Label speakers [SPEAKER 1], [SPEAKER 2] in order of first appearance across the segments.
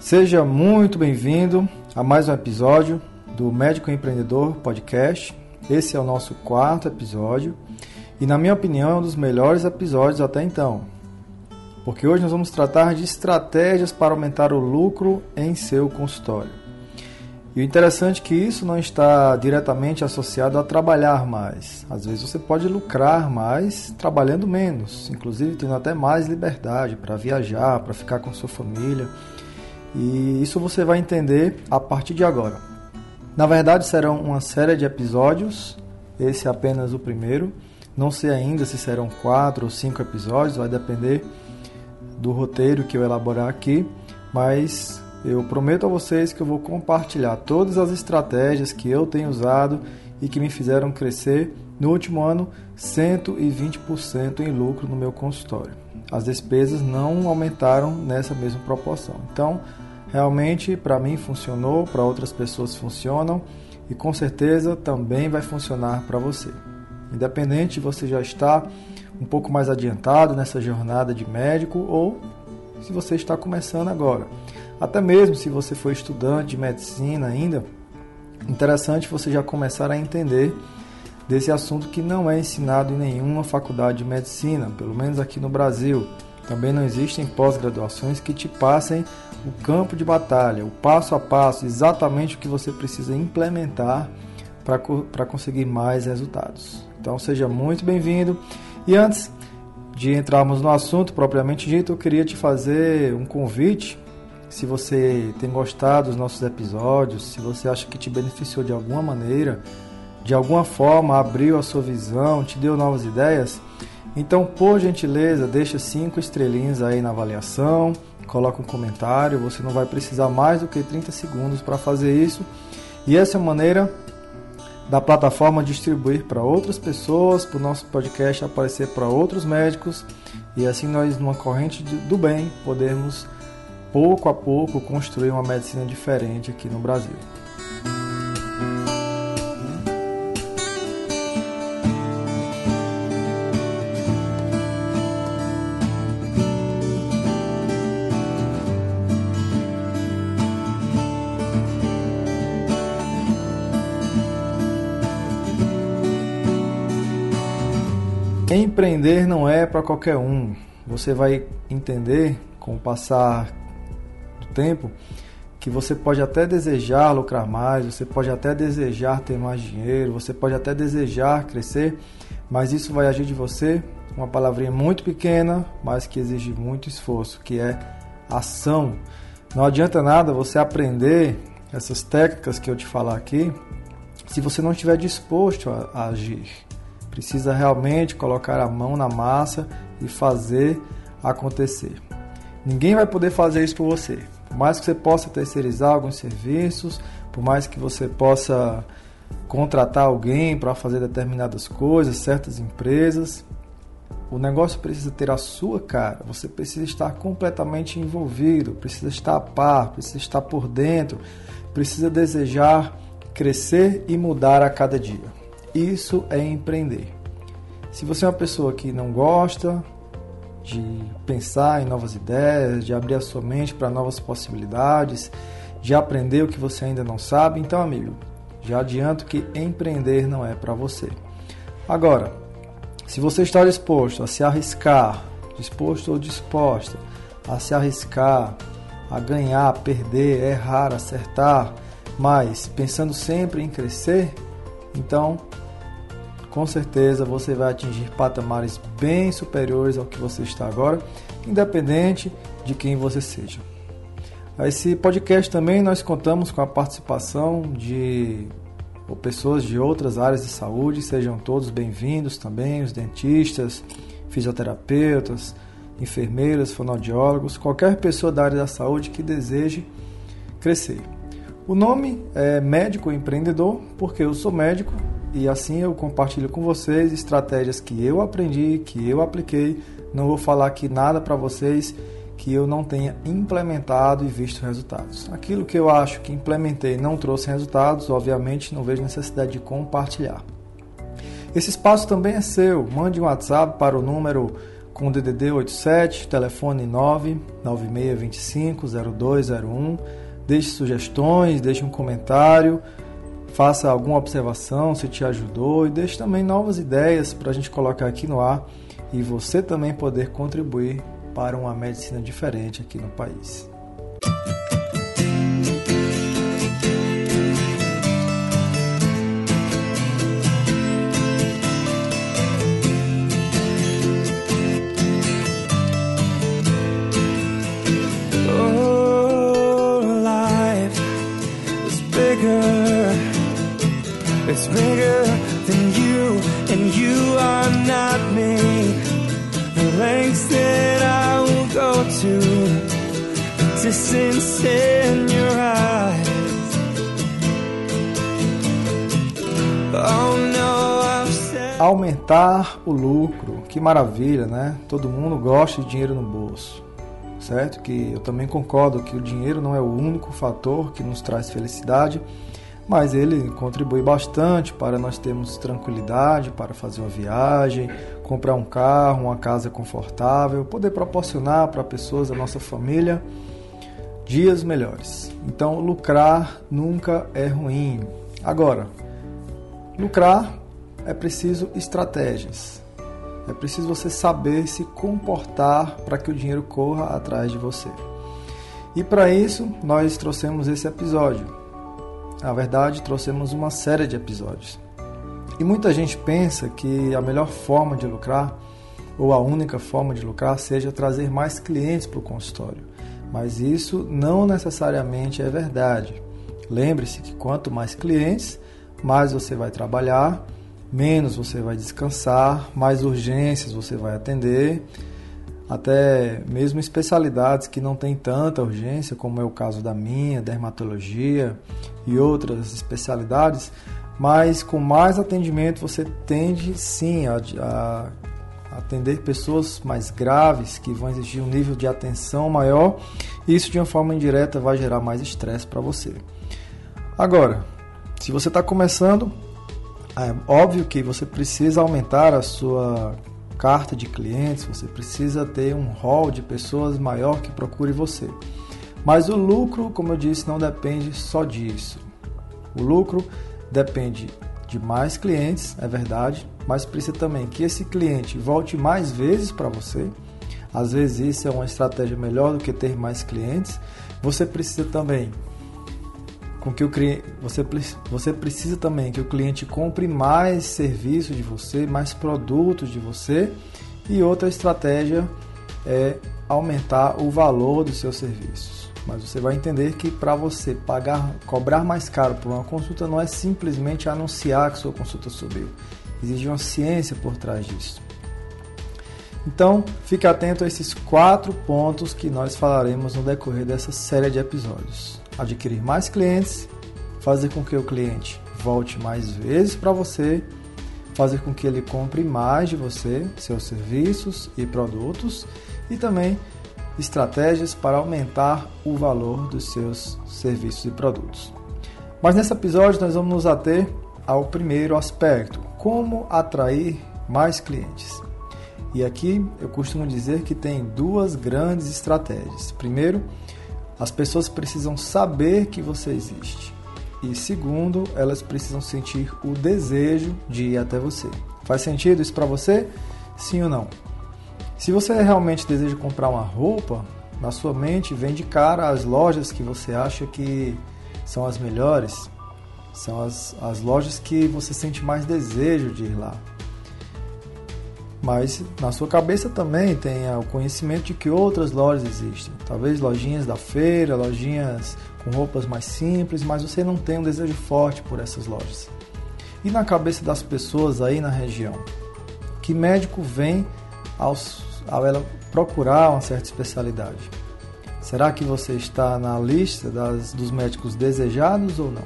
[SPEAKER 1] Seja muito bem-vindo a mais um episódio do Médico Empreendedor Podcast. Esse é o nosso quarto episódio e, na minha opinião, é um dos melhores episódios até então, porque hoje nós vamos tratar de estratégias para aumentar o lucro em seu consultório. E o interessante é que isso não está diretamente associado a trabalhar mais. Às vezes você pode lucrar mais trabalhando menos, inclusive tendo até mais liberdade para viajar, para ficar com sua família. E isso você vai entender a partir de agora. Na verdade, serão uma série de episódios, esse é apenas o primeiro. Não sei ainda se serão quatro ou cinco episódios, vai depender do roteiro que eu elaborar aqui, mas eu prometo a vocês que eu vou compartilhar todas as estratégias que eu tenho usado e que me fizeram crescer no último ano 120% em lucro no meu consultório. As despesas não aumentaram nessa mesma proporção. Então, Realmente, para mim funcionou, para outras pessoas funcionam e com certeza também vai funcionar para você. Independente você já está um pouco mais adiantado nessa jornada de médico ou se você está começando agora. Até mesmo se você for estudante de medicina ainda, interessante você já começar a entender desse assunto que não é ensinado em nenhuma faculdade de medicina, pelo menos aqui no Brasil. Também não existem pós-graduações que te passem o campo de batalha, o passo a passo, exatamente o que você precisa implementar para conseguir mais resultados. Então seja muito bem-vindo. E antes de entrarmos no assunto propriamente dito, eu queria te fazer um convite. Se você tem gostado dos nossos episódios, se você acha que te beneficiou de alguma maneira, de alguma forma abriu a sua visão, te deu novas ideias, então, por gentileza, deixa cinco estrelinhas aí na avaliação, coloca um comentário. Você não vai precisar mais do que 30 segundos para fazer isso. E essa é a maneira da plataforma distribuir para outras pessoas, para o nosso podcast aparecer para outros médicos e assim nós, numa corrente do bem, podemos pouco a pouco construir uma medicina diferente aqui no Brasil. Empreender não é para qualquer um. Você vai entender com o passar do tempo que você pode até desejar lucrar mais, você pode até desejar ter mais dinheiro, você pode até desejar crescer, mas isso vai agir de você uma palavrinha muito pequena, mas que exige muito esforço, que é ação. Não adianta nada você aprender essas técnicas que eu te falar aqui se você não estiver disposto a, a agir. Precisa realmente colocar a mão na massa e fazer acontecer. Ninguém vai poder fazer isso por você. Por mais que você possa terceirizar alguns serviços, por mais que você possa contratar alguém para fazer determinadas coisas, certas empresas, o negócio precisa ter a sua cara. Você precisa estar completamente envolvido, precisa estar a par, precisa estar por dentro, precisa desejar crescer e mudar a cada dia. Isso é empreender. Se você é uma pessoa que não gosta de pensar em novas ideias, de abrir a sua mente para novas possibilidades, de aprender o que você ainda não sabe, então, amigo, já adianto que empreender não é para você. Agora, se você está disposto a se arriscar, disposto ou disposta a se arriscar, a ganhar, perder, errar, acertar, mas pensando sempre em crescer, então com certeza você vai atingir patamares bem superiores ao que você está agora, independente de quem você seja. Esse podcast também nós contamos com a participação de pessoas de outras áreas de saúde, sejam todos bem-vindos também, os dentistas, fisioterapeutas, enfermeiras, fonoaudiólogos, qualquer pessoa da área da saúde que deseje crescer. O nome é Médico Empreendedor, porque eu sou médico e assim eu compartilho com vocês estratégias que eu aprendi, que eu apliquei. Não vou falar aqui nada para vocês que eu não tenha implementado e visto resultados. Aquilo que eu acho que implementei não trouxe resultados, obviamente não vejo necessidade de compartilhar. Esse espaço também é seu. Mande um WhatsApp para o número com DDD 87, telefone 996250201. Deixe sugestões, deixe um comentário, faça alguma observação se te ajudou e deixe também novas ideias para a gente colocar aqui no ar e você também poder contribuir para uma medicina diferente aqui no país. Aumentar o lucro, que maravilha, né? Todo mundo gosta de dinheiro no bolso certo? Que eu também concordo que o dinheiro não é o único fator que nos traz felicidade, mas ele contribui bastante para nós termos tranquilidade para fazer uma viagem, comprar um carro, uma casa confortável, poder proporcionar para pessoas da nossa família dias melhores. Então, lucrar nunca é ruim. Agora, lucrar é preciso estratégias. É preciso você saber se comportar para que o dinheiro corra atrás de você. E para isso, nós trouxemos esse episódio na verdade, trouxemos uma série de episódios. E muita gente pensa que a melhor forma de lucrar, ou a única forma de lucrar, seja trazer mais clientes para o consultório. Mas isso não necessariamente é verdade. Lembre-se que quanto mais clientes, mais você vai trabalhar, menos você vai descansar, mais urgências você vai atender até mesmo especialidades que não têm tanta urgência, como é o caso da minha, dermatologia e outras especialidades, mas com mais atendimento você tende sim a, a atender pessoas mais graves que vão exigir um nível de atenção maior, e isso de uma forma indireta vai gerar mais estresse para você. Agora, se você está começando, é óbvio que você precisa aumentar a sua carta de clientes, você precisa ter um hall de pessoas maior que procure você. Mas o lucro, como eu disse, não depende só disso. O lucro depende de mais clientes, é verdade, mas precisa também que esse cliente volte mais vezes para você. Às vezes isso é uma estratégia melhor do que ter mais clientes. Você precisa também com que o você, você precisa também que o cliente compre mais serviços de você, mais produtos de você. E outra estratégia é aumentar o valor dos seus serviços. Mas você vai entender que para você pagar, cobrar mais caro por uma consulta não é simplesmente anunciar que sua consulta subiu. Existe uma ciência por trás disso. Então, fique atento a esses quatro pontos que nós falaremos no decorrer dessa série de episódios adquirir mais clientes, fazer com que o cliente volte mais vezes para você, fazer com que ele compre mais de você, seus serviços e produtos e também estratégias para aumentar o valor dos seus serviços e produtos. Mas nesse episódio nós vamos nos ater ao primeiro aspecto: como atrair mais clientes. E aqui eu costumo dizer que tem duas grandes estratégias. Primeiro, as pessoas precisam saber que você existe. E segundo, elas precisam sentir o desejo de ir até você. Faz sentido isso para você? Sim ou não? Se você realmente deseja comprar uma roupa, na sua mente vem de cara as lojas que você acha que são as melhores, são as, as lojas que você sente mais desejo de ir lá. Mas na sua cabeça também tenha o conhecimento de que outras lojas existem. Talvez lojinhas da feira, lojinhas com roupas mais simples, mas você não tem um desejo forte por essas lojas. E na cabeça das pessoas aí na região? Que médico vem ao ela procurar uma certa especialidade? Será que você está na lista das, dos médicos desejados ou não?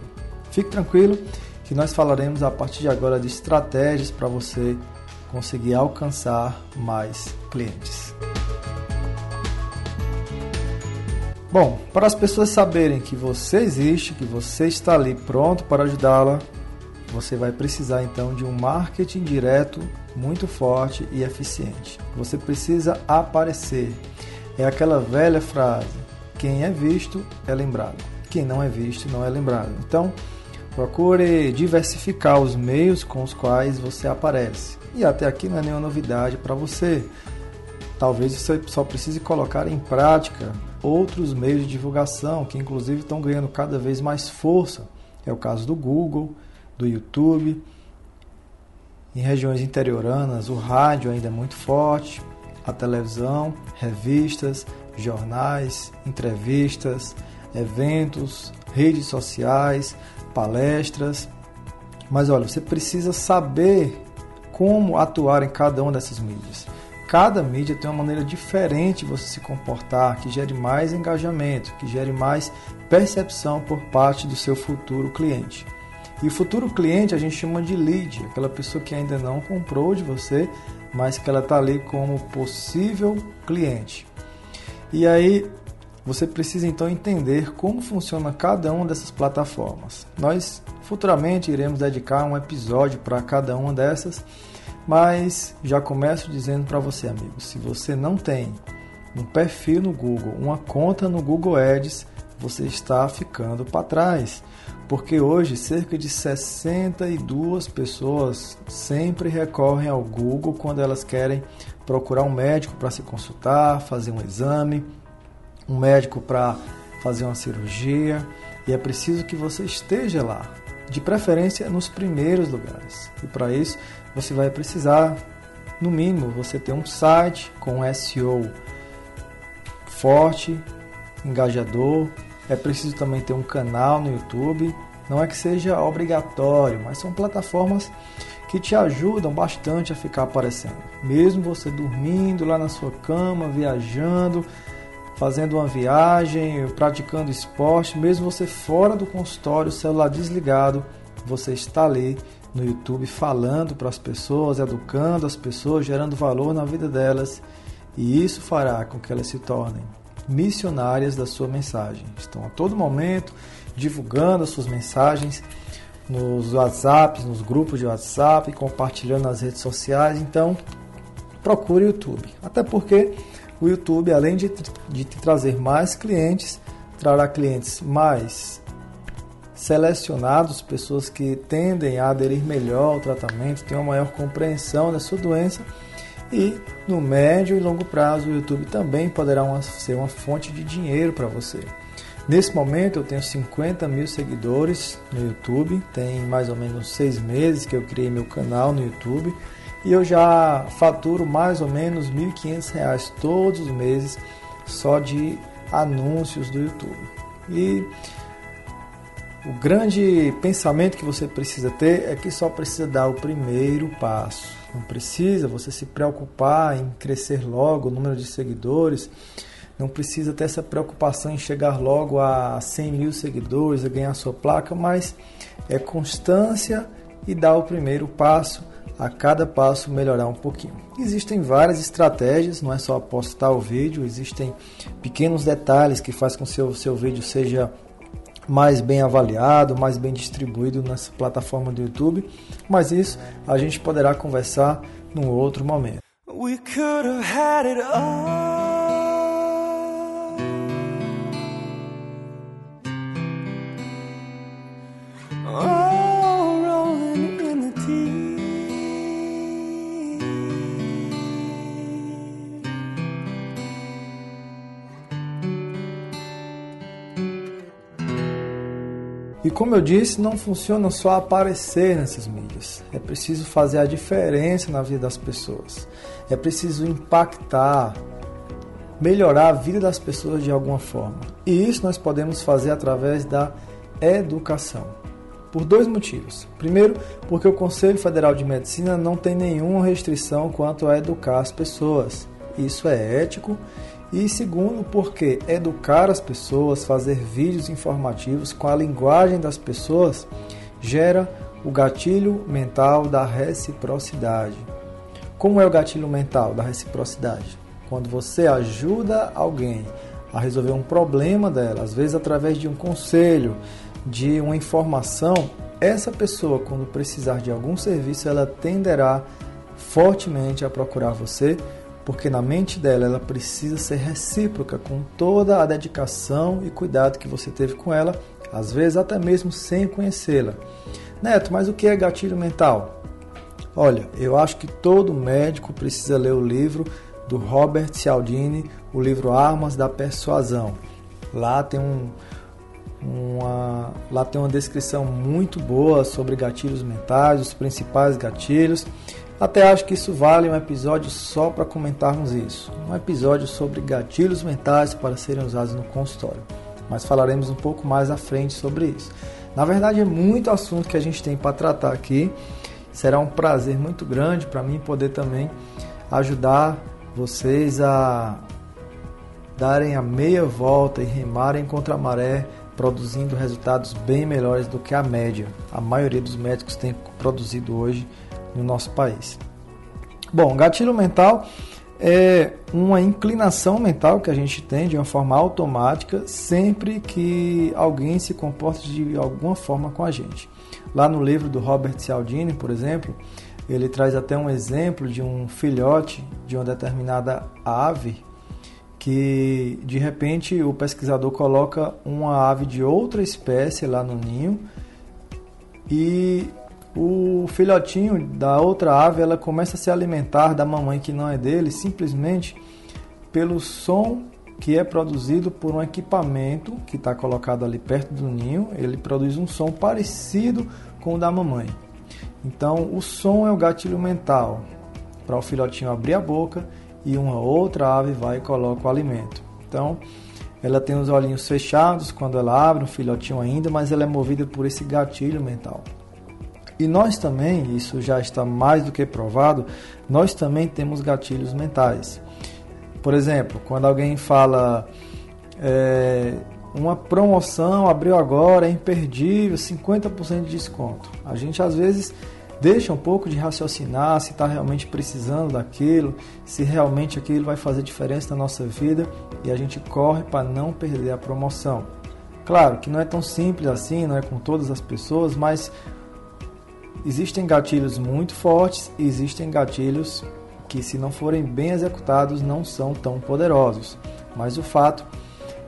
[SPEAKER 1] Fique tranquilo que nós falaremos a partir de agora de estratégias para você conseguir alcançar mais clientes. Bom, para as pessoas saberem que você existe, que você está ali pronto para ajudá-la, você vai precisar então de um marketing direto muito forte e eficiente. Você precisa aparecer. É aquela velha frase: quem é visto é lembrado, quem não é visto não é lembrado. Então, procure diversificar os meios com os quais você aparece. E até aqui não é nenhuma novidade para você. Talvez você só precise colocar em prática outros meios de divulgação que inclusive estão ganhando cada vez mais força. É o caso do Google, do YouTube. Em regiões interioranas, o rádio ainda é muito forte, a televisão, revistas, jornais, entrevistas, eventos, redes sociais, palestras. Mas olha, você precisa saber como atuar em cada uma dessas mídias. Cada mídia tem uma maneira diferente de você se comportar, que gere mais engajamento, que gere mais percepção por parte do seu futuro cliente. E o futuro cliente a gente chama de lead, aquela pessoa que ainda não comprou de você, mas que ela está ali como possível cliente. E aí você precisa então entender como funciona cada uma dessas plataformas. Nós futuramente iremos dedicar um episódio para cada uma dessas, mas já começo dizendo para você, amigo, se você não tem um perfil no Google, uma conta no Google Ads, você está ficando para trás. Porque hoje cerca de 62 pessoas sempre recorrem ao Google quando elas querem procurar um médico para se consultar, fazer um exame, um médico para fazer uma cirurgia, e é preciso que você esteja lá, de preferência nos primeiros lugares. E para isso, você vai precisar, no mínimo, você ter um site com SEO forte, engajador. É preciso também ter um canal no YouTube. Não é que seja obrigatório, mas são plataformas que te ajudam bastante a ficar aparecendo. Mesmo você dormindo lá na sua cama, viajando, fazendo uma viagem, praticando esporte, mesmo você fora do consultório, celular desligado, você está ali no YouTube falando para as pessoas, educando as pessoas, gerando valor na vida delas, e isso fará com que elas se tornem missionárias da sua mensagem. Estão a todo momento divulgando as suas mensagens nos WhatsApps, nos grupos de WhatsApp, compartilhando nas redes sociais. Então, procure o YouTube. Até porque o YouTube, além de, de te trazer mais clientes, trará clientes mais selecionados, pessoas que tendem a aderir melhor ao tratamento, têm uma maior compreensão da sua doença. E no médio e longo prazo o YouTube também poderá uma, ser uma fonte de dinheiro para você. Nesse momento eu tenho 50 mil seguidores no YouTube, tem mais ou menos seis meses que eu criei meu canal no YouTube e eu já faturo mais ou menos R$ 1.500 todos os meses só de anúncios do YouTube. E o grande pensamento que você precisa ter é que só precisa dar o primeiro passo. Não precisa você se preocupar em crescer logo o número de seguidores. Não precisa ter essa preocupação em chegar logo a 100 mil seguidores, a ganhar sua placa, mas é constância e dar o primeiro passo a cada passo melhorar um pouquinho. Existem várias estratégias, não é só postar o vídeo, existem pequenos detalhes que faz com que o seu, seu vídeo seja mais bem avaliado, mais bem distribuído nessa plataforma do YouTube, mas isso a gente poderá conversar num outro momento. E como eu disse, não funciona só aparecer nessas mídias. É preciso fazer a diferença na vida das pessoas. É preciso impactar, melhorar a vida das pessoas de alguma forma. E isso nós podemos fazer através da educação. Por dois motivos. Primeiro, porque o Conselho Federal de Medicina não tem nenhuma restrição quanto a educar as pessoas. Isso é ético e segundo, porque educar as pessoas, fazer vídeos informativos com a linguagem das pessoas, gera o gatilho mental da reciprocidade. Como é o gatilho mental da reciprocidade? Quando você ajuda alguém a resolver um problema dela, às vezes através de um conselho, de uma informação, essa pessoa, quando precisar de algum serviço, ela tenderá fortemente a procurar você, porque na mente dela ela precisa ser recíproca com toda a dedicação e cuidado que você teve com ela, às vezes até mesmo sem conhecê-la. Neto, mas o que é gatilho mental? Olha, eu acho que todo médico precisa ler o livro do Robert Cialdini, o livro Armas da Persuasão. Lá tem um, uma, lá tem uma descrição muito boa sobre gatilhos mentais, os principais gatilhos. Até acho que isso vale um episódio só para comentarmos isso. Um episódio sobre gatilhos mentais para serem usados no consultório. Mas falaremos um pouco mais à frente sobre isso. Na verdade, é muito assunto que a gente tem para tratar aqui. Será um prazer muito grande para mim poder também ajudar vocês a darem a meia volta e remarem contra a maré, produzindo resultados bem melhores do que a média. A maioria dos médicos tem produzido hoje no nosso país. Bom, gatilho mental é uma inclinação mental que a gente tem de uma forma automática sempre que alguém se comporta de alguma forma com a gente. Lá no livro do Robert Cialdini, por exemplo, ele traz até um exemplo de um filhote de uma determinada ave que de repente o pesquisador coloca uma ave de outra espécie lá no ninho e o filhotinho da outra ave ela começa a se alimentar da mamãe que não é dele simplesmente pelo som que é produzido por um equipamento que está colocado ali perto do ninho. Ele produz um som parecido com o da mamãe. Então, o som é o gatilho mental para o filhotinho abrir a boca e uma outra ave vai e coloca o alimento. Então, ela tem os olhinhos fechados quando ela abre, um filhotinho ainda, mas ela é movida por esse gatilho mental. E nós também, isso já está mais do que provado, nós também temos gatilhos mentais. Por exemplo, quando alguém fala é, uma promoção abriu agora, é imperdível, 50% de desconto. A gente às vezes deixa um pouco de raciocinar se está realmente precisando daquilo, se realmente aquilo vai fazer diferença na nossa vida e a gente corre para não perder a promoção. Claro que não é tão simples assim, não é com todas as pessoas, mas Existem gatilhos muito fortes e existem gatilhos que, se não forem bem executados, não são tão poderosos. Mas o fato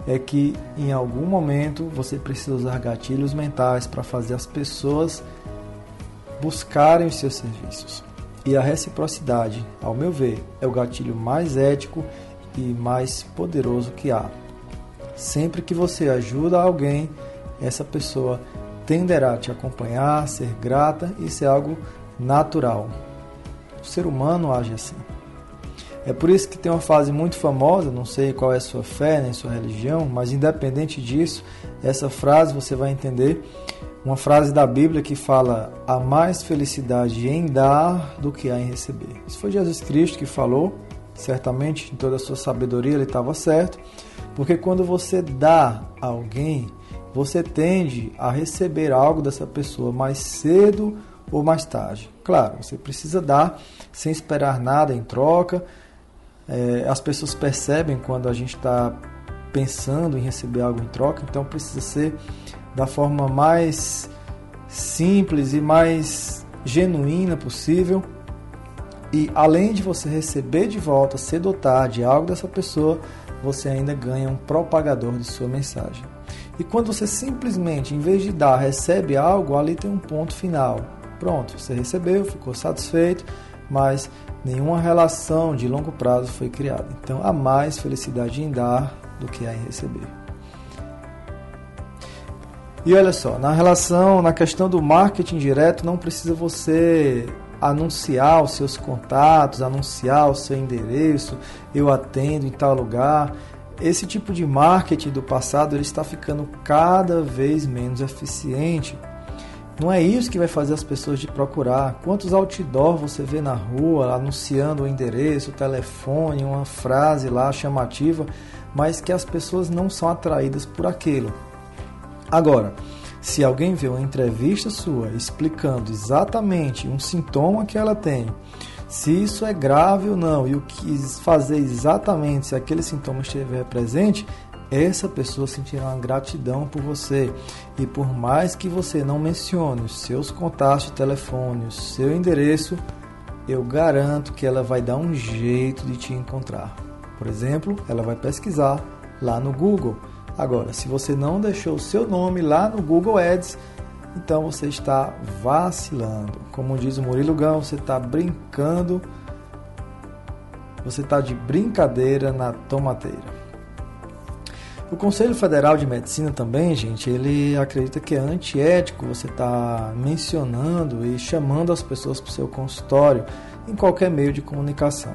[SPEAKER 1] é que em algum momento você precisa usar gatilhos mentais para fazer as pessoas buscarem os seus serviços. E a reciprocidade, ao meu ver, é o gatilho mais ético e mais poderoso que há. Sempre que você ajuda alguém, essa pessoa tenderá a te acompanhar, ser grata e ser algo natural. O ser humano age assim. É por isso que tem uma frase muito famosa, não sei qual é a sua fé nem sua religião, mas independente disso, essa frase você vai entender. Uma frase da Bíblia que fala: há mais felicidade em dar do que há em receber. Isso foi Jesus Cristo que falou, certamente em toda a sua sabedoria ele estava certo, porque quando você dá a alguém, você tende a receber algo dessa pessoa mais cedo ou mais tarde. Claro, você precisa dar sem esperar nada em troca. É, as pessoas percebem quando a gente está pensando em receber algo em troca, então precisa ser da forma mais simples e mais genuína possível. E além de você receber de volta, cedo ou tarde, algo dessa pessoa, você ainda ganha um propagador de sua mensagem. E quando você simplesmente, em vez de dar, recebe algo, ali tem um ponto final. Pronto, você recebeu, ficou satisfeito, mas nenhuma relação de longo prazo foi criada. Então há mais felicidade em dar do que em receber. E olha só, na relação, na questão do marketing direto, não precisa você anunciar os seus contatos, anunciar o seu endereço, eu atendo em tal lugar esse tipo de marketing do passado ele está ficando cada vez menos eficiente. Não é isso que vai fazer as pessoas te procurar. Quantos outdoor você vê na rua anunciando o endereço, o telefone, uma frase lá chamativa, mas que as pessoas não são atraídas por aquilo. Agora, Se alguém vê uma entrevista sua explicando exatamente um sintoma que ela tem, se isso é grave ou não e o que fazer exatamente se aquele sintoma estiver presente, essa pessoa sentirá uma gratidão por você. E por mais que você não mencione os seus contatos de telefone, o seu endereço, eu garanto que ela vai dar um jeito de te encontrar. Por exemplo, ela vai pesquisar lá no Google. Agora, se você não deixou o seu nome lá no Google Ads, então você está vacilando. Como diz o Murilo Gão, você está brincando, você está de brincadeira na tomateira. O Conselho Federal de Medicina também, gente, ele acredita que é antiético você estar tá mencionando e chamando as pessoas para o seu consultório em qualquer meio de comunicação.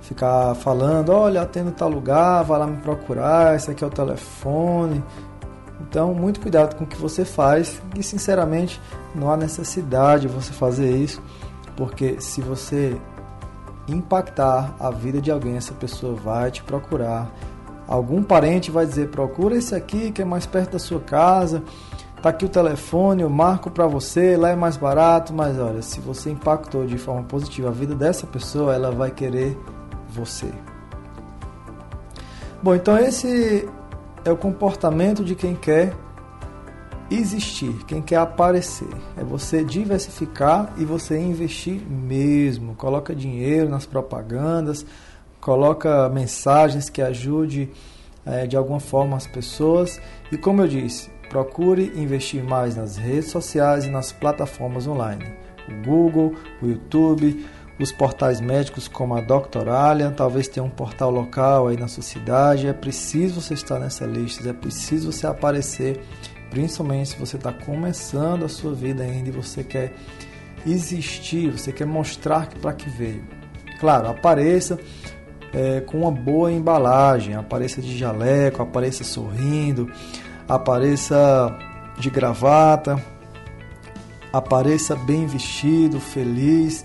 [SPEAKER 1] Ficar falando, olha, atendo tal lugar, vai lá me procurar, esse aqui é o telefone. Então, muito cuidado com o que você faz e, sinceramente, não há necessidade de você fazer isso, porque se você impactar a vida de alguém, essa pessoa vai te procurar Algum parente vai dizer: procura esse aqui que é mais perto da sua casa. Tá aqui o telefone, eu marco para você, lá é mais barato, mas olha, se você impactou de forma positiva a vida dessa pessoa, ela vai querer você. Bom, então esse é o comportamento de quem quer existir, quem quer aparecer. É você diversificar e você investir mesmo. Coloca dinheiro nas propagandas, coloca mensagens que ajude é, de alguma forma as pessoas e como eu disse, procure investir mais nas redes sociais e nas plataformas online, o Google, o YouTube, os portais médicos como a Doctoralia, talvez tenha um portal local aí na sua cidade. É preciso você estar nessa lista, é preciso você aparecer, principalmente se você está começando a sua vida ainda e você quer existir, você quer mostrar para que veio. Claro, apareça é, com uma boa embalagem, apareça de jaleco, apareça sorrindo, apareça de gravata, apareça bem vestido, feliz,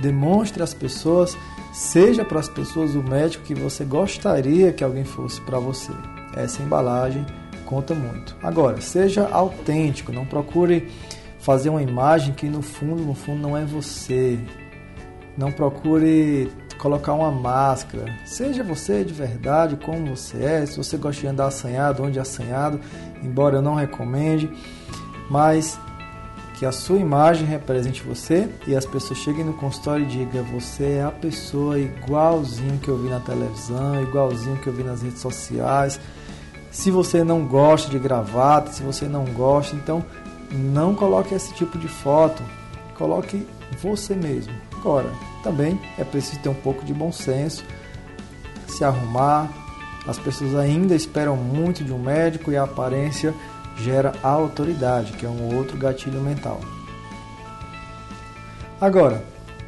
[SPEAKER 1] demonstre às pessoas, seja para as pessoas o médico que você gostaria que alguém fosse para você. Essa embalagem conta muito. Agora, seja autêntico, não procure fazer uma imagem que no fundo, no fundo não é você. Não procure colocar uma máscara. Seja você de verdade como você é. Se você gosta de andar assanhado, onde assanhado, embora eu não recomende, mas que a sua imagem represente você e as pessoas cheguem no consultório e digam: Você é a pessoa igualzinho que eu vi na televisão, igualzinho que eu vi nas redes sociais. Se você não gosta de gravata, se você não gosta, então não coloque esse tipo de foto. Coloque você mesmo. Agora, também é preciso ter um pouco de bom senso, se arrumar. As pessoas ainda esperam muito de um médico e a aparência gera a autoridade, que é um outro gatilho mental. Agora,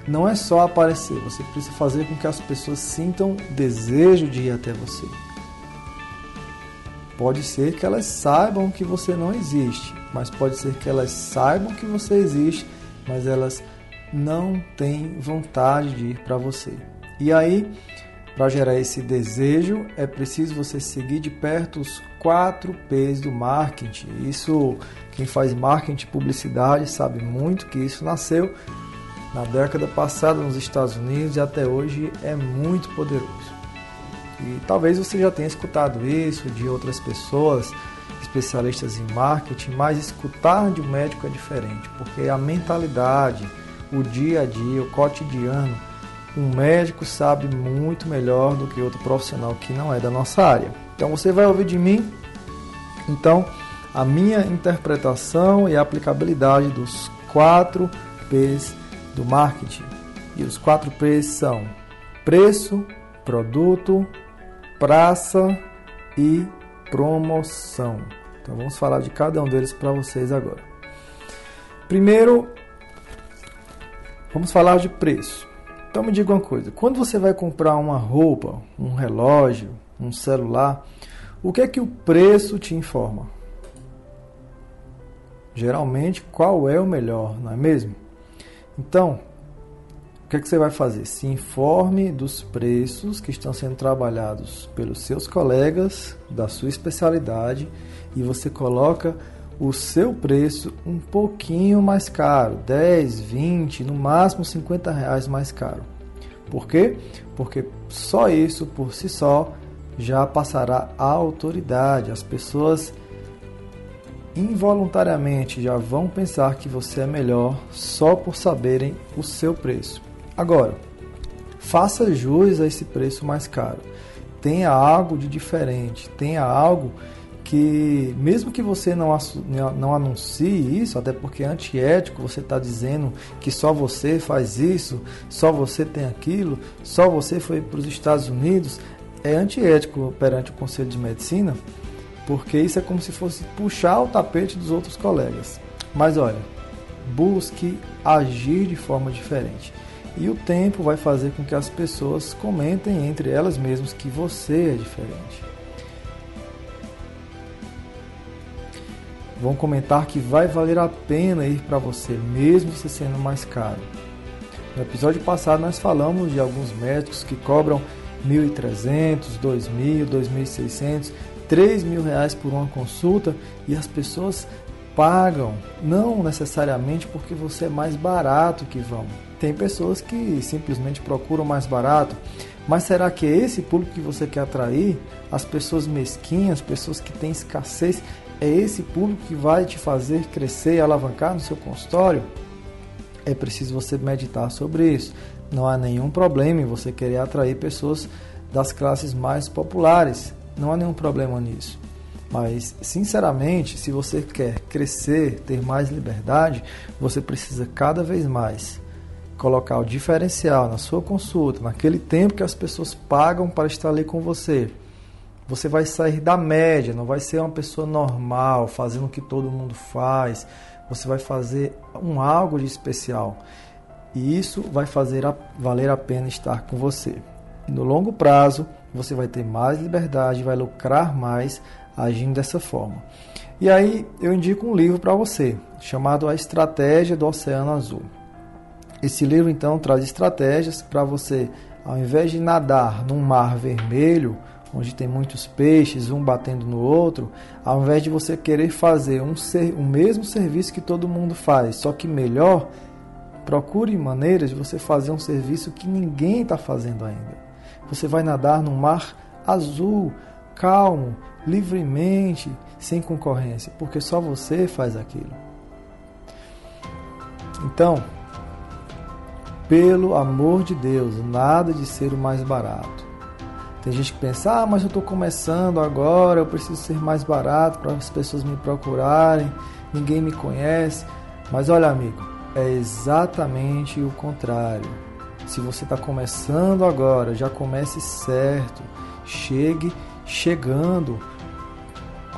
[SPEAKER 1] não é só aparecer, você precisa fazer com que as pessoas sintam desejo de ir até você. Pode ser que elas saibam que você não existe, mas pode ser que elas saibam que você existe, mas elas não tem vontade de ir para você. E aí, para gerar esse desejo, é preciso você seguir de perto os quatro P's do marketing. Isso, quem faz marketing publicidade sabe muito que isso nasceu na década passada nos Estados Unidos e até hoje é muito poderoso. E talvez você já tenha escutado isso de outras pessoas, especialistas em marketing, mas escutar de um médico é diferente, porque a mentalidade, o dia a dia, o cotidiano, um médico sabe muito melhor do que outro profissional que não é da nossa área. Então você vai ouvir de mim, então, a minha interpretação e aplicabilidade dos quatro P's do marketing. E os quatro P's são preço, produto, praça e promoção. Então vamos falar de cada um deles para vocês agora. Primeiro, Vamos falar de preço. Então me diga uma coisa: quando você vai comprar uma roupa, um relógio, um celular, o que é que o preço te informa? Geralmente, qual é o melhor, não é mesmo? Então, o que é que você vai fazer? Se informe dos preços que estão sendo trabalhados pelos seus colegas da sua especialidade e você coloca o seu preço um pouquinho mais caro, 10, 20, no máximo 50 reais mais caro. Por quê? Porque só isso por si só já passará a autoridade. As pessoas involuntariamente já vão pensar que você é melhor só por saberem o seu preço. Agora, faça jus a esse preço mais caro. Tenha algo de diferente, tenha algo que, mesmo que você não, não anuncie isso, até porque é antiético, você está dizendo que só você faz isso, só você tem aquilo, só você foi para os Estados Unidos, é antiético perante o Conselho de Medicina, porque isso é como se fosse puxar o tapete dos outros colegas. Mas olha, busque agir de forma diferente. E o tempo vai fazer com que as pessoas comentem entre elas mesmas que você é diferente. Vão comentar que vai valer a pena ir para você, mesmo você sendo mais caro. No episódio passado nós falamos de alguns médicos que cobram 1.300, 2.000, 2.600, 3 mil reais por uma consulta e as pessoas pagam, não necessariamente porque você é mais barato que vão. Tem pessoas que simplesmente procuram mais barato, mas será que é esse público que você quer atrair? As pessoas mesquinhas, pessoas que têm escassez, é esse público que vai te fazer crescer e alavancar no seu consultório? É preciso você meditar sobre isso. Não há nenhum problema em você querer atrair pessoas das classes mais populares. Não há nenhum problema nisso. Mas, sinceramente, se você quer crescer, ter mais liberdade, você precisa cada vez mais colocar o diferencial na sua consulta, naquele tempo que as pessoas pagam para estar ali com você. Você vai sair da média, não vai ser uma pessoa normal, fazendo o que todo mundo faz. Você vai fazer um algo de especial. E isso vai fazer a, valer a pena estar com você. E no longo prazo, você vai ter mais liberdade, vai lucrar mais agindo dessa forma. E aí eu indico um livro para você, chamado A Estratégia do Oceano Azul. Esse livro então traz estratégias para você, ao invés de nadar num mar vermelho, onde tem muitos peixes, um batendo no outro, ao invés de você querer fazer um ser, o mesmo serviço que todo mundo faz, só que melhor, procure maneiras de você fazer um serviço que ninguém está fazendo ainda. Você vai nadar num mar azul, calmo, livremente, sem concorrência, porque só você faz aquilo. Então, pelo amor de Deus, nada de ser o mais barato. Tem gente que pensa, ah, mas eu estou começando agora, eu preciso ser mais barato para as pessoas me procurarem, ninguém me conhece. Mas olha, amigo, é exatamente o contrário. Se você está começando agora, já comece certo, chegue chegando,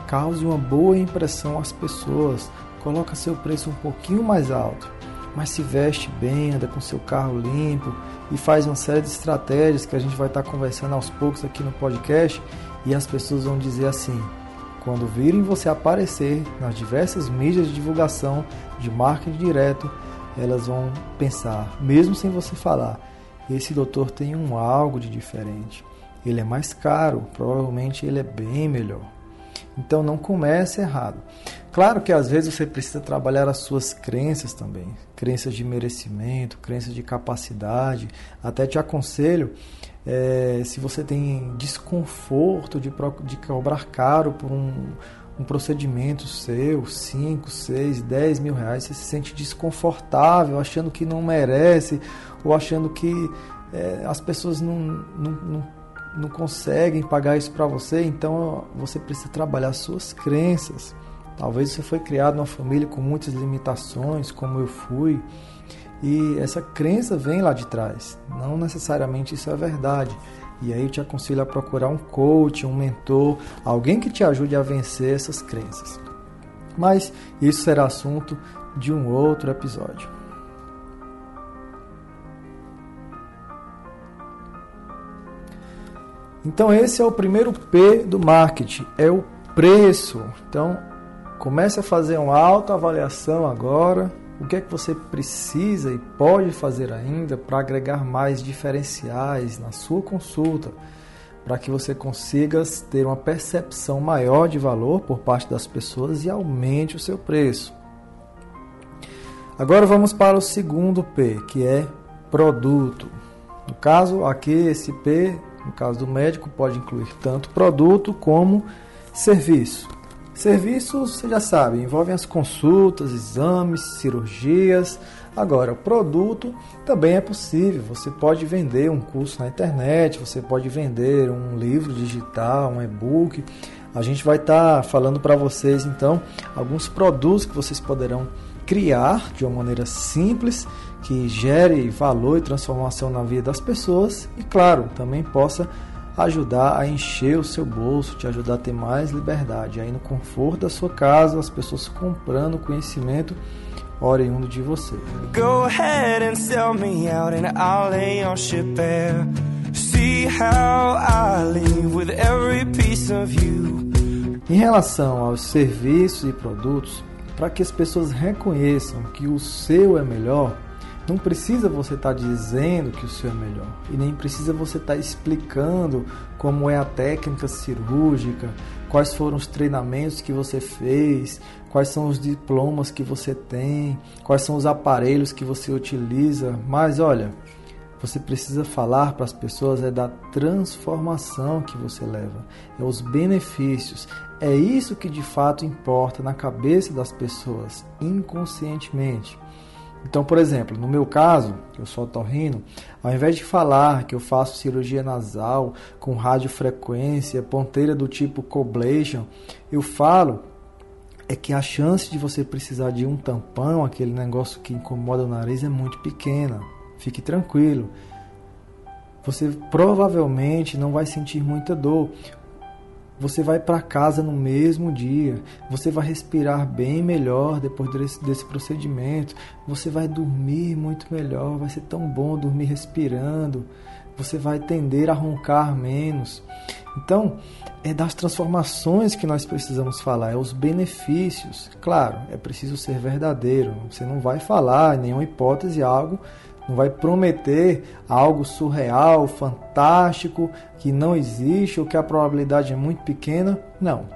[SPEAKER 1] cause uma boa impressão às pessoas, coloca seu preço um pouquinho mais alto, mas se veste bem, anda com seu carro limpo e faz uma série de estratégias que a gente vai estar conversando aos poucos aqui no podcast e as pessoas vão dizer assim: quando virem você aparecer nas diversas mídias de divulgação de marketing direto, elas vão pensar, mesmo sem você falar, esse doutor tem um algo de diferente. Ele é mais caro, provavelmente ele é bem melhor. Então não comece errado. Claro que às vezes você precisa trabalhar as suas crenças também, crenças de merecimento, crenças de capacidade. Até te aconselho, é, se você tem desconforto de, de cobrar caro por um, um procedimento seu, 5, 6, 10 mil reais, você se sente desconfortável, achando que não merece, ou achando que é, as pessoas não, não, não, não conseguem pagar isso para você, então você precisa trabalhar suas crenças. Talvez você foi criado numa família com muitas limitações, como eu fui, e essa crença vem lá de trás. Não necessariamente isso é verdade. E aí eu te aconselho a procurar um coach, um mentor, alguém que te ajude a vencer essas crenças. Mas isso será assunto de um outro episódio. Então esse é o primeiro P do marketing, é o preço. Então Comece a fazer uma autoavaliação agora. O que é que você precisa e pode fazer ainda para agregar mais diferenciais na sua consulta? para que você consiga ter uma percepção maior de valor por parte das pessoas e aumente o seu preço. Agora vamos para o segundo P, que é produto. No caso, aqui esse P, no caso do médico, pode incluir tanto produto como serviço. Serviços, você já sabe, envolvem as consultas, exames, cirurgias. Agora, o produto também é possível. Você pode vender um curso na internet, você pode vender um livro digital, um e-book. A gente vai estar tá falando para vocês então alguns produtos que vocês poderão criar de uma maneira simples que gere valor e transformação na vida das pessoas e, claro, também possa ajudar a encher o seu bolso, te ajudar a ter mais liberdade. Aí no conforto da sua casa, as pessoas comprando conhecimento oriundo de você. Go ahead and sell me out and I'll lay your ship. See how I live with every piece of you. Em relação aos serviços e produtos, para que as pessoas reconheçam que o seu é melhor, não precisa você estar tá dizendo que o seu é melhor e nem precisa você estar tá explicando como é a técnica cirúrgica, quais foram os treinamentos que você fez, quais são os diplomas que você tem, quais são os aparelhos que você utiliza. Mas olha, você precisa falar para as pessoas é da transformação que você leva, é os benefícios. É isso que de fato importa na cabeça das pessoas, inconscientemente. Então, por exemplo, no meu caso, eu sou otorrino, ao invés de falar que eu faço cirurgia nasal com radiofrequência, ponteira do tipo Coblation, eu falo é que a chance de você precisar de um tampão, aquele negócio que incomoda o nariz, é muito pequena. Fique tranquilo. Você provavelmente não vai sentir muita dor. Você vai para casa no mesmo dia. Você vai respirar bem melhor depois desse, desse, procedimento. Você vai dormir muito melhor. Vai ser tão bom dormir respirando. Você vai tender a roncar menos. Então, é das transformações que nós precisamos falar, é os benefícios. Claro, é preciso ser verdadeiro. Você não vai falar em nenhuma hipótese algo não vai prometer algo surreal, fantástico, que não existe ou que a probabilidade é muito pequena. Não.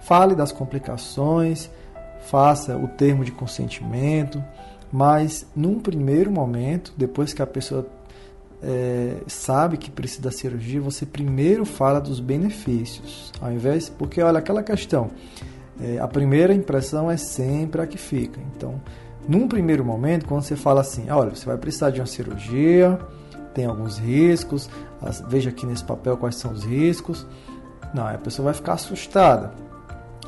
[SPEAKER 1] Fale das complicações, faça o termo de consentimento, mas num primeiro momento, depois que a pessoa é, sabe que precisa da cirurgia, você primeiro fala dos benefícios, ao invés, porque olha aquela questão, é, a primeira impressão é sempre a que fica. Então, num primeiro momento, quando você fala assim, olha, você vai precisar de uma cirurgia, tem alguns riscos, veja aqui nesse papel quais são os riscos. Não, a pessoa vai ficar assustada.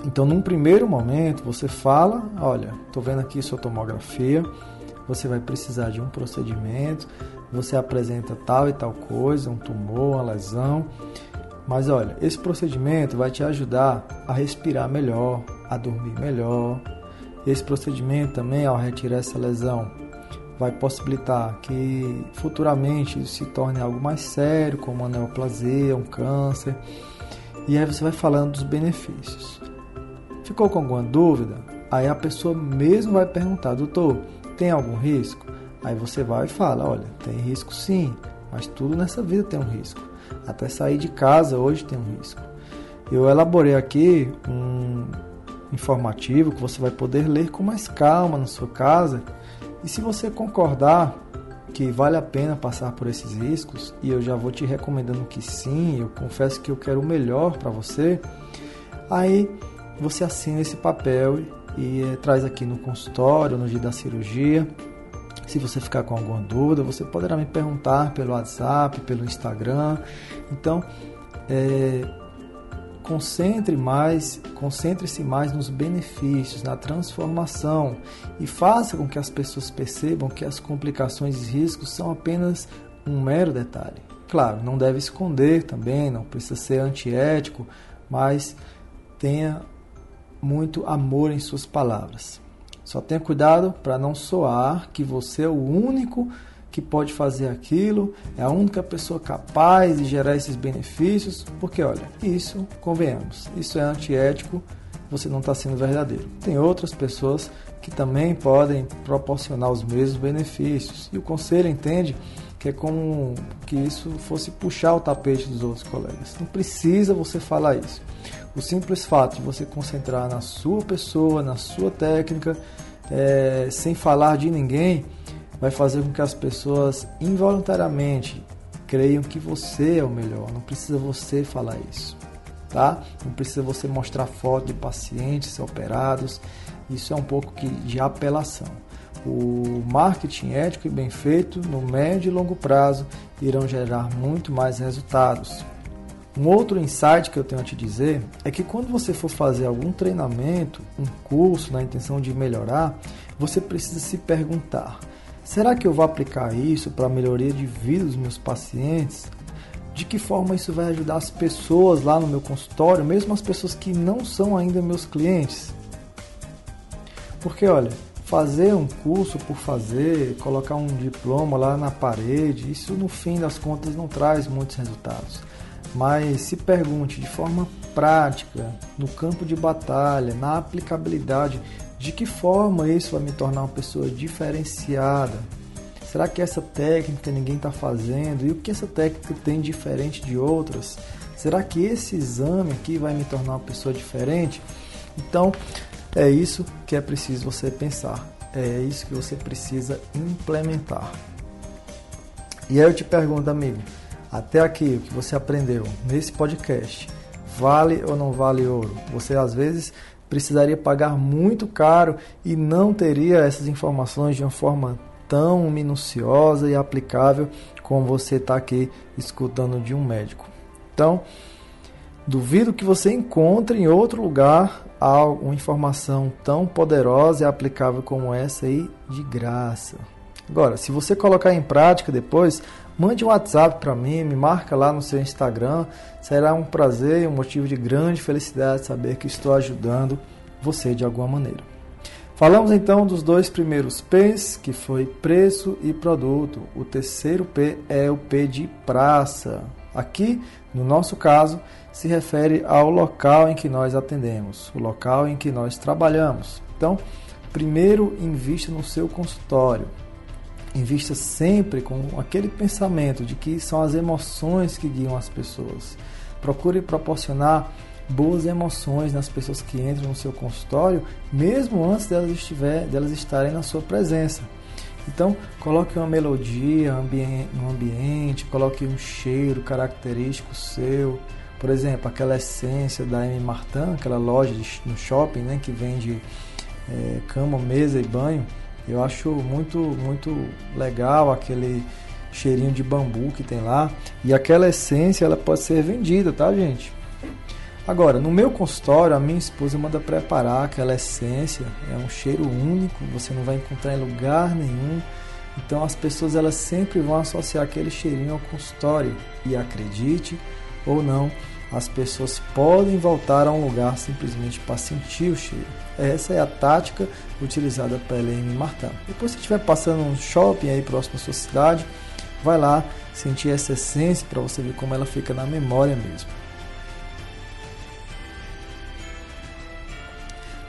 [SPEAKER 1] Então, num primeiro momento, você fala, olha, estou vendo aqui sua tomografia, você vai precisar de um procedimento, você apresenta tal e tal coisa, um tumor, uma lesão. Mas olha, esse procedimento vai te ajudar a respirar melhor, a dormir melhor, esse procedimento também, ao retirar essa lesão, vai possibilitar que futuramente isso se torne algo mais sério, como uma neoplasia, um câncer. E aí você vai falando dos benefícios. Ficou com alguma dúvida? Aí a pessoa mesmo vai perguntar, doutor, tem algum risco? Aí você vai e fala, olha, tem risco sim, mas tudo nessa vida tem um risco. Até sair de casa hoje tem um risco. Eu elaborei aqui um informativo que você vai poder ler com mais calma na sua casa. E se você concordar que vale a pena passar por esses riscos, e eu já vou te recomendando que sim, eu confesso que eu quero o melhor para você, aí você assina esse papel e é, traz aqui no consultório, no dia da cirurgia. Se você ficar com alguma dúvida, você poderá me perguntar pelo WhatsApp, pelo Instagram. Então, é, concentre mais, concentre-se mais nos benefícios, na transformação e faça com que as pessoas percebam que as complicações e riscos são apenas um mero detalhe. Claro, não deve esconder também, não precisa ser antiético, mas tenha muito amor em suas palavras. Só tenha cuidado para não soar que você é o único que pode fazer aquilo, é a única pessoa capaz de gerar esses benefícios, porque olha, isso, convenhamos, isso é antiético, você não está sendo verdadeiro. Tem outras pessoas que também podem proporcionar os mesmos benefícios, e o conselho entende que é como que isso fosse puxar o tapete dos outros colegas. Não precisa você falar isso. O simples fato de você concentrar na sua pessoa, na sua técnica, é, sem falar de ninguém, vai fazer com que as pessoas involuntariamente creiam que você é o melhor. Não precisa você falar isso, tá? Não precisa você mostrar foto de pacientes operados. Isso é um pouco de apelação. O marketing ético e bem feito, no médio e longo prazo, irão gerar muito mais resultados. Um outro insight que eu tenho a te dizer é que quando você for fazer algum treinamento, um curso na intenção de melhorar, você precisa se perguntar: será que eu vou aplicar isso para a melhoria de vida dos meus pacientes? De que forma isso vai ajudar as pessoas lá no meu consultório, mesmo as pessoas que não são ainda meus clientes? Porque olha, fazer um curso por fazer, colocar um diploma lá na parede, isso no fim das contas não traz muitos resultados. Mas se pergunte de forma prática, no campo de batalha, na aplicabilidade, de que forma isso vai me tornar uma pessoa diferenciada? Será que essa técnica ninguém está fazendo? E o que essa técnica tem diferente de outras? Será que esse exame aqui vai me tornar uma pessoa diferente? Então, é isso que é preciso você pensar. É isso que você precisa implementar. E aí eu te pergunto, amigo, até aqui o que você aprendeu nesse podcast, vale ou não vale ouro? Você às vezes precisaria pagar muito caro e não teria essas informações de uma forma tão minuciosa e aplicável como você está aqui escutando de um médico. Então, duvido que você encontre em outro lugar uma informação tão poderosa e aplicável como essa aí de graça. Agora, se você colocar em prática depois, mande um WhatsApp para mim, me marca lá no seu Instagram. Será um prazer e um motivo de grande felicidade saber que estou ajudando você de alguma maneira. Falamos então dos dois primeiros P's, que foi preço e produto. O terceiro P é o P de praça. Aqui, no nosso caso, se refere ao local em que nós atendemos, o local em que nós trabalhamos. Então, primeiro invista no seu consultório. Invista sempre com aquele pensamento de que são as emoções que guiam as pessoas. Procure proporcionar boas emoções nas pessoas que entram no seu consultório, mesmo antes delas, estiver, delas estarem na sua presença. Então, coloque uma melodia no ambiente, coloque um cheiro característico seu. Por exemplo, aquela essência da M. Martin, aquela loja no shopping né, que vende é, cama, mesa e banho. Eu acho muito, muito legal aquele cheirinho de bambu que tem lá. E aquela essência ela pode ser vendida, tá, gente? Agora, no meu consultório, a minha esposa manda preparar aquela essência, é um cheiro único, você não vai encontrar em lugar nenhum. Então as pessoas elas sempre vão associar aquele cheirinho ao consultório. E acredite ou não, as pessoas podem voltar a um lugar simplesmente para sentir o cheiro. Essa é a tática utilizada pela Amy Martin. Depois, se estiver passando um shopping aí próximo à sua cidade, vai lá sentir essa essência para você ver como ela fica na memória mesmo.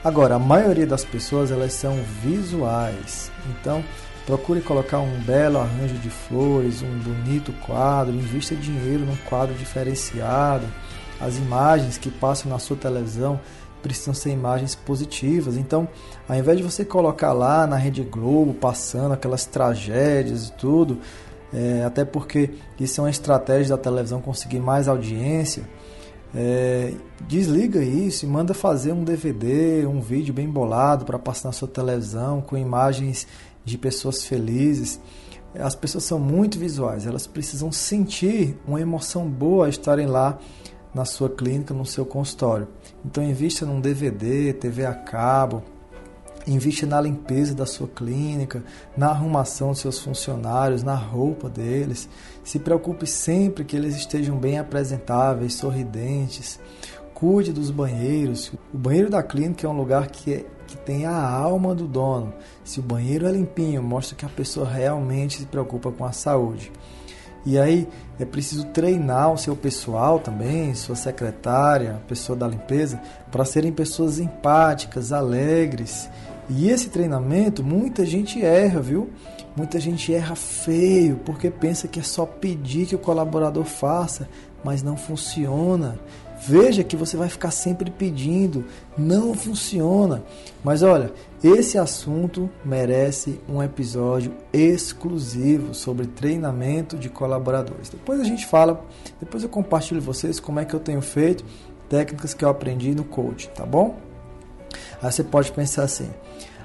[SPEAKER 1] Agora, a maioria das pessoas elas são visuais. Então, procure colocar um belo arranjo de flores, um bonito quadro, invista dinheiro num quadro diferenciado. As imagens que passam na sua televisão precisam ser imagens positivas. Então, ao invés de você colocar lá na Rede Globo passando aquelas tragédias e tudo, é, até porque isso é uma estratégia da televisão conseguir mais audiência é, desliga isso e manda fazer um DVD, um vídeo bem bolado para passar na sua televisão com imagens de pessoas felizes. As pessoas são muito visuais, elas precisam sentir uma emoção boa estarem lá na sua clínica, no seu consultório. Então invista num DVD, TV a cabo, Invista na limpeza da sua clínica, na arrumação dos seus funcionários, na roupa deles. Se preocupe sempre que eles estejam bem apresentáveis, sorridentes. Cuide dos banheiros. O banheiro da clínica é um lugar que, é, que tem a alma do dono. Se o banheiro é limpinho, mostra que a pessoa realmente se preocupa com a saúde. E aí é preciso treinar o seu pessoal também, sua secretária, pessoa da limpeza, para serem pessoas empáticas, alegres e esse treinamento, muita gente erra, viu? Muita gente erra feio porque pensa que é só pedir que o colaborador faça, mas não funciona. Veja que você vai ficar sempre pedindo, não funciona. Mas olha, esse assunto merece um episódio exclusivo sobre treinamento de colaboradores. Depois a gente fala, depois eu compartilho com vocês como é que eu tenho feito, técnicas que eu aprendi no coach, tá bom? Aí você pode pensar assim: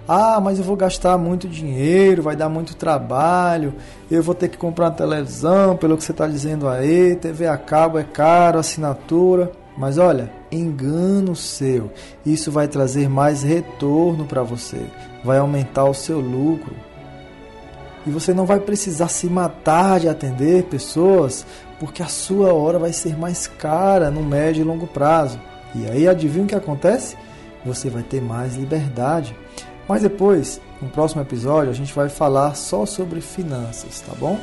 [SPEAKER 1] ah, mas eu vou gastar muito dinheiro, vai dar muito trabalho, eu vou ter que comprar uma televisão, pelo que você está dizendo aí, TV a cabo é caro, assinatura. Mas olha, engano seu. Isso vai trazer mais retorno para você, vai aumentar o seu lucro. E você não vai precisar se matar de atender pessoas, porque a sua hora vai ser mais cara no médio e longo prazo. E aí adivinha o que acontece? Você vai ter mais liberdade. Mas depois, no próximo episódio, a gente vai falar só sobre finanças, tá bom?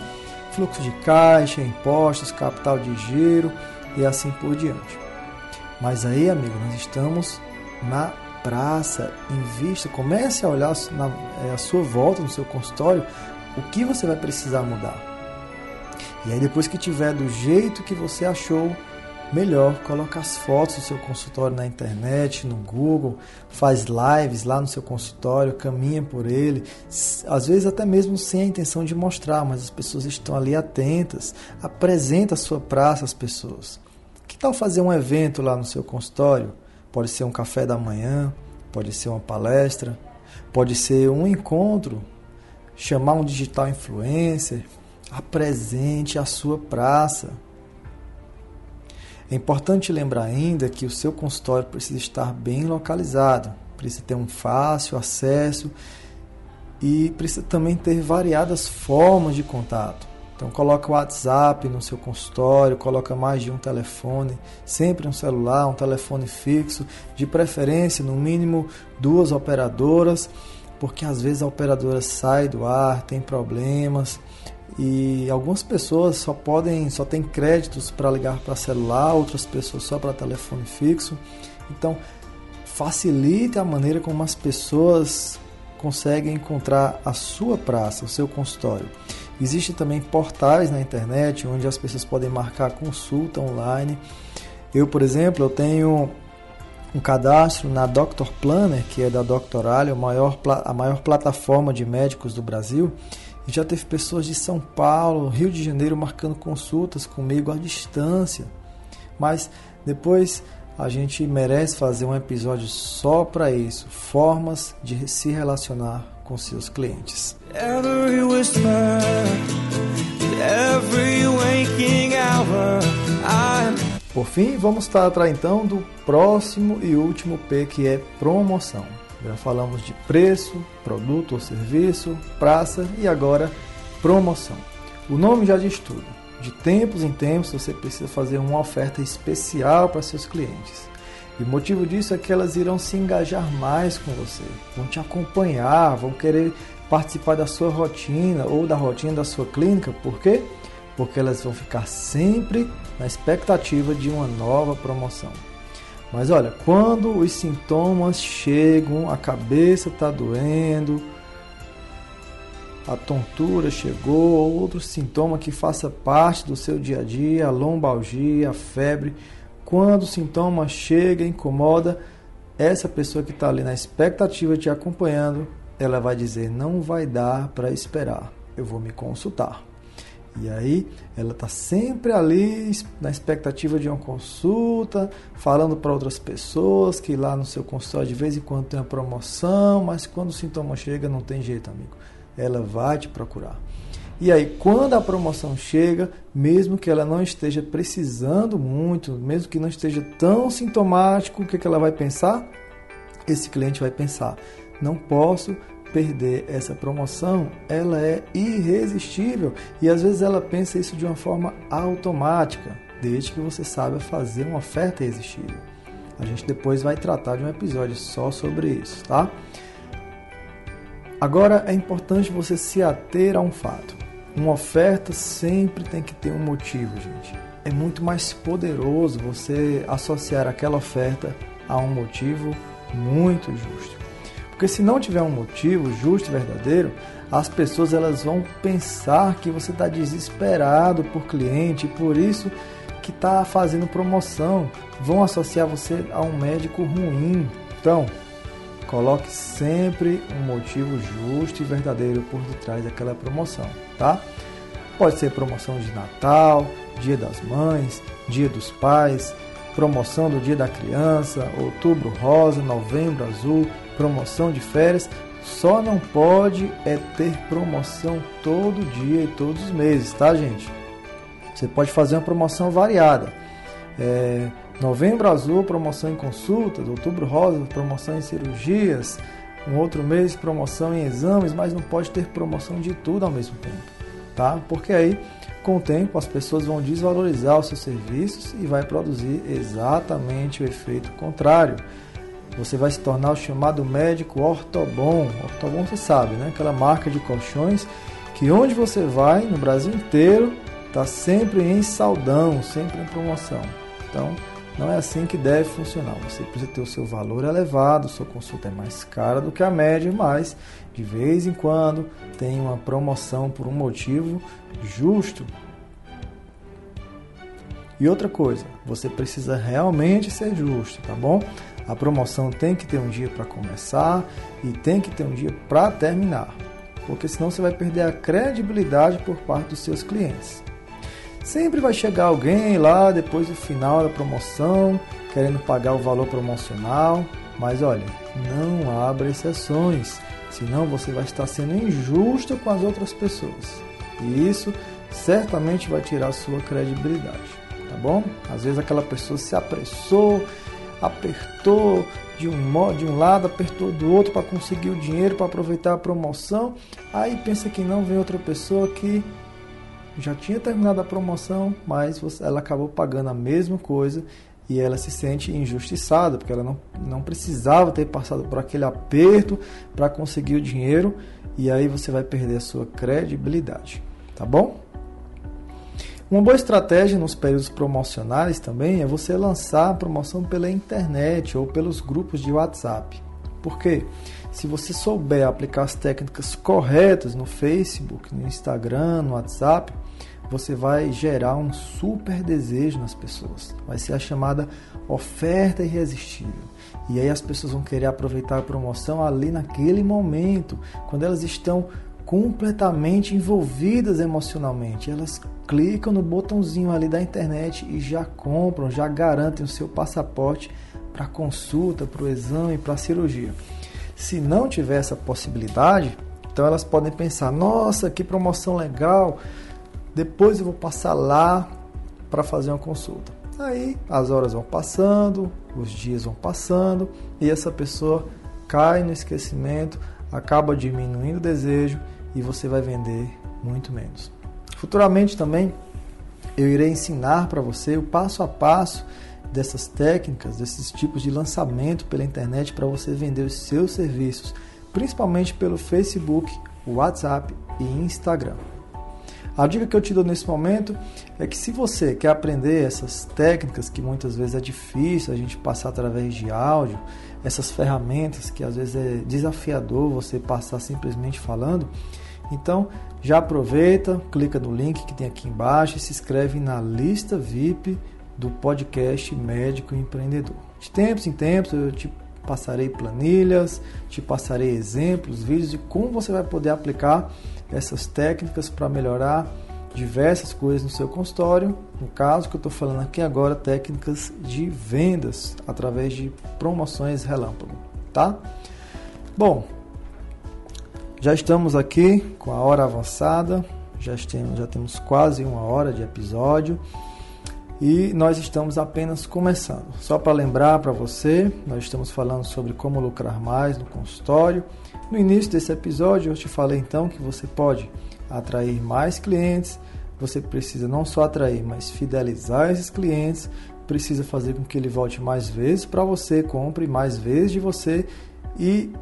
[SPEAKER 1] Fluxo de caixa, impostos, capital de giro e assim por diante. Mas aí, amigo, nós estamos na praça, invista, comece a olhar na, é, a sua volta no seu consultório, o que você vai precisar mudar. E aí depois que tiver do jeito que você achou melhor, coloca as fotos do seu consultório na internet, no Google, faz lives lá no seu consultório, caminha por ele, às vezes até mesmo sem a intenção de mostrar, mas as pessoas estão ali atentas, apresenta a sua praça às pessoas. Que tal fazer um evento lá no seu consultório? Pode ser um café da manhã, pode ser uma palestra, pode ser um encontro, chamar um digital influencer, apresente a sua praça. É importante lembrar ainda que o seu consultório precisa estar bem localizado, precisa ter um fácil acesso e precisa também ter variadas formas de contato. Então coloca o WhatsApp no seu consultório, coloca mais de um telefone, sempre um celular, um telefone fixo, de preferência no mínimo duas operadoras, porque às vezes a operadora sai do ar, tem problemas e algumas pessoas só podem, só tem créditos para ligar para celular, outras pessoas só para telefone fixo. Então facilite a maneira como as pessoas conseguem encontrar a sua praça, o seu consultório. Existem também portais na internet onde as pessoas podem marcar consulta online. Eu, por exemplo, eu tenho um cadastro na Dr. Planner, que é da Doctoralia, a maior, a maior plataforma de médicos do Brasil. E já teve pessoas de São Paulo, Rio de Janeiro marcando consultas comigo à distância. Mas depois a gente merece fazer um episódio só para isso, formas de se relacionar com seus clientes. Por fim, vamos tratar então do próximo e último P que é promoção. Já falamos de preço, produto ou serviço, praça e agora promoção. O nome já diz tudo. De tempos em tempos você precisa fazer uma oferta especial para seus clientes. E o motivo disso é que elas irão se engajar mais com você, vão te acompanhar, vão querer participar da sua rotina ou da rotina da sua clínica. Por quê? Porque elas vão ficar sempre na expectativa de uma nova promoção. Mas olha, quando os sintomas chegam, a cabeça está doendo, a tontura chegou, ou outro sintoma que faça parte do seu dia a dia, a lombalgia, a febre, quando o sintoma chega, incomoda, essa pessoa que está ali na expectativa te acompanhando, ela vai dizer: não vai dar para esperar, eu vou me consultar. E aí ela está sempre ali na expectativa de uma consulta, falando para outras pessoas que lá no seu consultório de vez em quando tem uma promoção, mas quando o sintoma chega não tem jeito, amigo. Ela vai te procurar. E aí, quando a promoção chega, mesmo que ela não esteja precisando muito, mesmo que não esteja tão sintomático, o que, que ela vai pensar? Esse cliente vai pensar: não posso perder essa promoção, ela é irresistível e às vezes ela pensa isso de uma forma automática, desde que você saiba fazer uma oferta irresistível. A gente depois vai tratar de um episódio só sobre isso, tá? Agora é importante você se ater a um fato. Uma oferta sempre tem que ter um motivo, gente. É muito mais poderoso você associar aquela oferta a um motivo muito justo. Porque se não tiver um motivo justo e verdadeiro, as pessoas elas vão pensar que você está desesperado por cliente, por isso que está fazendo promoção, vão associar você a um médico ruim. Então, coloque sempre um motivo justo e verdadeiro por detrás daquela promoção, tá? Pode ser promoção de Natal, Dia das Mães, Dia dos Pais, promoção do Dia da Criança, Outubro Rosa, Novembro Azul, promoção de férias. Só não pode é ter promoção todo dia e todos os meses, tá, gente? Você pode fazer uma promoção variada. É, novembro azul, promoção em consultas. Outubro rosa, promoção em cirurgias. Um outro mês, promoção em exames, mas não pode ter promoção de tudo ao mesmo tempo, tá? Porque aí, com o tempo, as pessoas vão desvalorizar os seus serviços e vai produzir exatamente o efeito contrário você vai se tornar o chamado médico ortobon. Ortobon você sabe, né? Aquela marca de colchões que onde você vai no Brasil inteiro está sempre em saldão, sempre em promoção. Então, não é assim que deve funcionar. Você precisa ter o seu valor elevado, sua consulta é mais cara do que a média, mas de vez em quando tem uma promoção por um motivo justo. E outra coisa, você precisa realmente ser justo, tá bom? A promoção tem que ter um dia para começar e tem que ter um dia para terminar, porque senão você vai perder a credibilidade por parte dos seus clientes. Sempre vai chegar alguém lá depois do final da promoção querendo pagar o valor promocional, mas olha, não abra exceções, senão você vai estar sendo injusto com as outras pessoas. E isso certamente vai tirar sua credibilidade, tá bom? Às vezes aquela pessoa se apressou, apertou de um modo, de um lado, apertou do outro para conseguir o dinheiro, para aproveitar a promoção. Aí pensa que não vem outra pessoa que já tinha terminado a promoção, mas ela acabou pagando a mesma coisa e ela se sente injustiçada, porque ela não, não precisava ter passado por aquele aperto para conseguir o dinheiro e aí você vai perder a sua credibilidade, tá bom? Uma boa estratégia nos períodos promocionais também é você lançar a promoção pela internet ou pelos grupos de WhatsApp. Porque se você souber aplicar as técnicas corretas no Facebook, no Instagram, no WhatsApp, você vai gerar um super desejo nas pessoas. Vai ser a chamada oferta irresistível. E aí as pessoas vão querer aproveitar a promoção ali naquele momento, quando elas estão completamente envolvidas emocionalmente. Elas clicam no botãozinho ali da internet e já compram, já garantem o seu passaporte para consulta, para o exame, para a cirurgia. Se não tiver essa possibilidade, então elas podem pensar: nossa, que promoção legal! Depois eu vou passar lá para fazer uma consulta. Aí as horas vão passando, os dias vão passando e essa pessoa cai no esquecimento, acaba diminuindo o desejo e você vai vender muito menos. Futuramente também eu irei ensinar para você o passo a passo dessas técnicas, desses tipos de lançamento pela internet para você vender os seus serviços, principalmente pelo Facebook, WhatsApp e Instagram. A dica que eu te dou nesse momento é que se você quer aprender essas técnicas que muitas vezes é difícil a gente passar através de áudio, essas ferramentas que às vezes é desafiador você passar simplesmente falando, então, já aproveita, clica no link que tem aqui embaixo e se inscreve na lista VIP do podcast Médico Empreendedor. De tempos em tempos eu te passarei planilhas, te passarei exemplos, vídeos de como você vai poder aplicar essas técnicas para melhorar diversas coisas no seu consultório. No caso que eu estou falando aqui agora, técnicas de vendas através de promoções relâmpago, tá? Bom, já estamos aqui com a hora avançada, já temos, já temos quase uma hora de episódio e nós estamos apenas começando. Só para lembrar para você, nós estamos falando sobre como lucrar mais no consultório. No início desse episódio, eu te falei então que você pode atrair mais clientes, você precisa não só atrair, mas fidelizar esses clientes, precisa fazer com que ele volte mais vezes para você, compre mais vezes de você e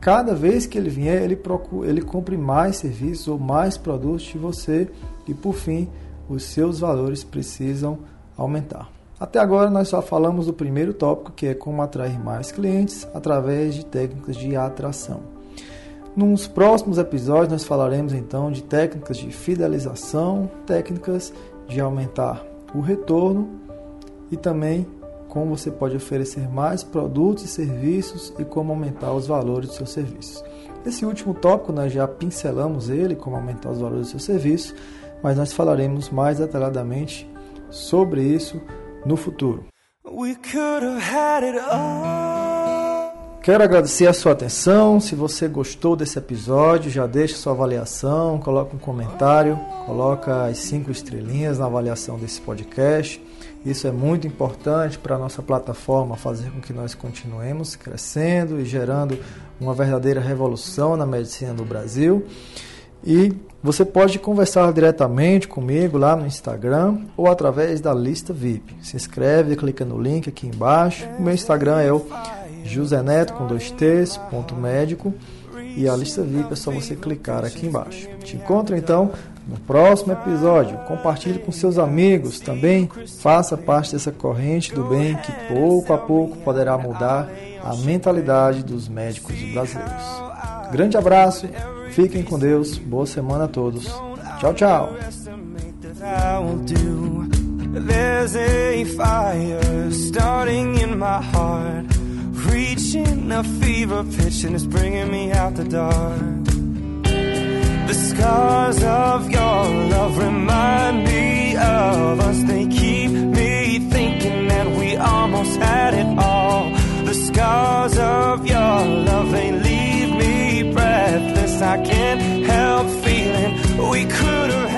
[SPEAKER 1] cada vez que ele vier, ele, procura, ele compre mais serviços ou mais produtos de você e por fim, os seus valores precisam aumentar. Até agora nós só falamos do primeiro tópico, que é como atrair mais clientes através de técnicas de atração. Nos próximos episódios nós falaremos então de técnicas de fidelização, técnicas de aumentar o retorno e também como você pode oferecer mais produtos e serviços e como aumentar os valores dos seus serviços. Esse último tópico nós já pincelamos ele, como aumentar os valores dos seus serviços, mas nós falaremos mais detalhadamente sobre isso no futuro. Quero agradecer a sua atenção. Se você gostou desse episódio, já deixa sua avaliação, coloca um comentário, coloca as cinco estrelinhas na avaliação desse podcast. Isso é muito importante para a nossa plataforma fazer com que nós continuemos crescendo e gerando uma verdadeira revolução na medicina do Brasil. E você pode conversar diretamente comigo lá no Instagram ou através da lista VIP. Se inscreve, clica no link aqui embaixo. O meu Instagram é o joseneto com dois t's, ponto médico. E a lista VIP é só você clicar aqui embaixo. Te encontro então no próximo episódio. Compartilhe com seus amigos também. Faça parte dessa corrente do bem que pouco a pouco poderá mudar a mentalidade dos médicos brasileiros. Grande abraço, fiquem com Deus, boa semana a todos. Tchau, tchau. There's a fire starting in my heart, reaching a fever pitch, and it's bringing me out the dark. The scars of your love remind me of us. They keep me thinking that we almost had it all. The scars of your love, they leave. I can't help feeling we could have